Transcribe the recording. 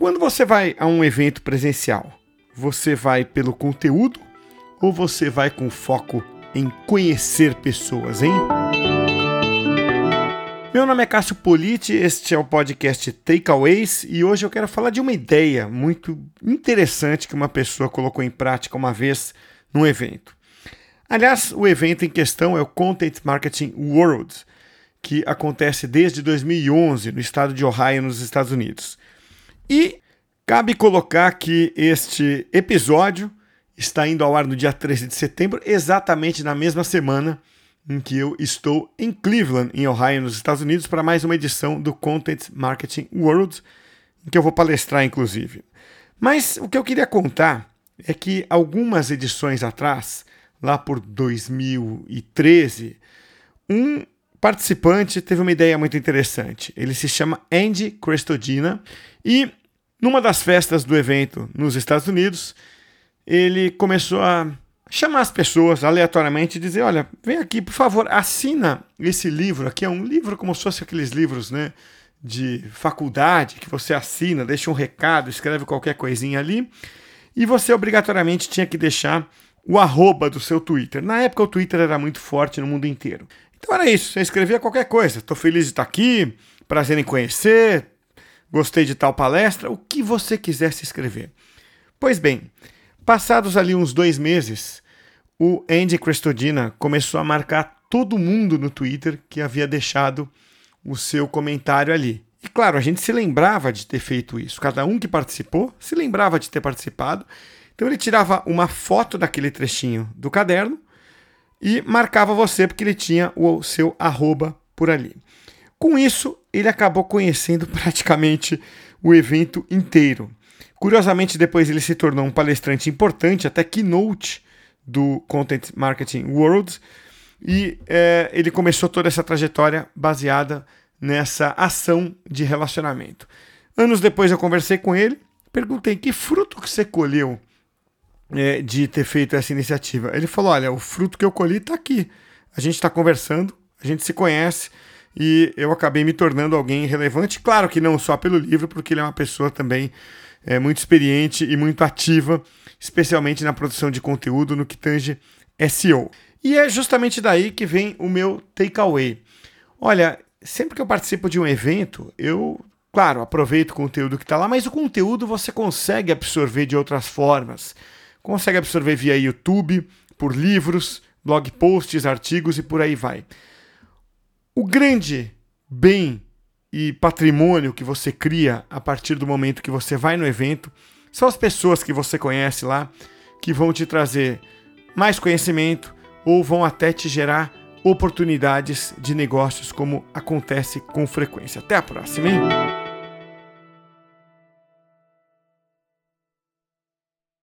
Quando você vai a um evento presencial, você vai pelo conteúdo ou você vai com foco em conhecer pessoas, hein? Meu nome é Cássio Politi, este é o podcast Takeaways e hoje eu quero falar de uma ideia muito interessante que uma pessoa colocou em prática uma vez num evento. Aliás, o evento em questão é o Content Marketing World, que acontece desde 2011 no estado de Ohio, nos Estados Unidos. E cabe colocar que este episódio está indo ao ar no dia 13 de setembro, exatamente na mesma semana em que eu estou em Cleveland, em Ohio, nos Estados Unidos, para mais uma edição do Content Marketing World, em que eu vou palestrar, inclusive. Mas o que eu queria contar é que algumas edições atrás, lá por 2013, um participante teve uma ideia muito interessante. Ele se chama Andy Crestodina e numa das festas do evento nos Estados Unidos, ele começou a chamar as pessoas aleatoriamente e dizer: Olha, vem aqui, por favor, assina esse livro aqui. É um livro como se fosse aqueles livros né, de faculdade que você assina, deixa um recado, escreve qualquer coisinha ali. E você obrigatoriamente tinha que deixar o arroba do seu Twitter. Na época o Twitter era muito forte no mundo inteiro. Então era isso, você escrevia qualquer coisa. Estou feliz de estar aqui, prazer em conhecer, gostei de tal palestra, o que você quisesse escrever. Pois bem, passados ali uns dois meses, o Andy Crestodina começou a marcar todo mundo no Twitter que havia deixado o seu comentário ali. E claro, a gente se lembrava de ter feito isso. Cada um que participou se lembrava de ter participado. Então ele tirava uma foto daquele trechinho do caderno e marcava você porque ele tinha o seu arroba por ali. Com isso, ele acabou conhecendo praticamente o evento inteiro. Curiosamente, depois ele se tornou um palestrante importante, até keynote do Content Marketing World, e é, ele começou toda essa trajetória baseada nessa ação de relacionamento. Anos depois eu conversei com ele, perguntei que fruto que você colheu é, de ter feito essa iniciativa. Ele falou: olha, o fruto que eu colhi está aqui. A gente está conversando, a gente se conhece e eu acabei me tornando alguém relevante. Claro que não só pelo livro, porque ele é uma pessoa também é, muito experiente e muito ativa, especialmente na produção de conteúdo no que tange SEO. E é justamente daí que vem o meu takeaway. Olha, sempre que eu participo de um evento, eu, claro, aproveito o conteúdo que está lá, mas o conteúdo você consegue absorver de outras formas consegue absorver via YouTube, por livros, blog posts, artigos e por aí vai. O grande bem e patrimônio que você cria a partir do momento que você vai no evento são as pessoas que você conhece lá que vão te trazer mais conhecimento ou vão até te gerar oportunidades de negócios, como acontece com frequência. Até a próxima, hein?